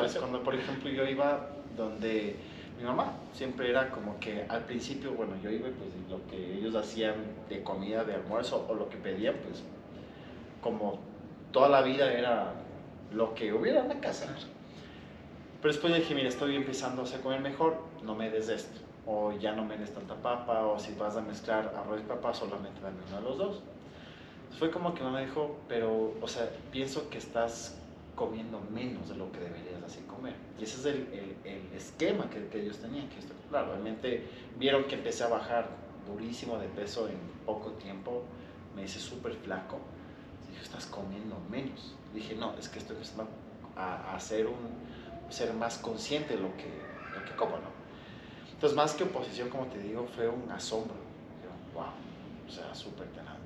Claro, cuando por ejemplo yo iba donde mi mamá siempre era como que al principio, bueno, yo iba pues lo que ellos hacían de comida, de almuerzo o lo que pedían, pues como toda la vida era lo que hubiera en la casa. Pero después dije, mira, estoy empezando a comer mejor, no me des esto. O ya no me des tanta papa, o si vas a mezclar arroz y papa, solamente dame uno de los dos. Fue como que me dijo, pero, o sea, pienso que estás comiendo menos de lo que deberías ese es el, el, el esquema que, que, ellos tenían. Que claro, realmente vieron que empecé a bajar durísimo de peso en poco tiempo. Me hice súper flaco. Dije, estás comiendo menos. Dije, no, es que estoy empezando a, a ser, un, ser más consciente de lo que, lo que como, ¿no? Entonces, más que oposición, como te digo, fue un asombro. Wow, o sea, súper tenaz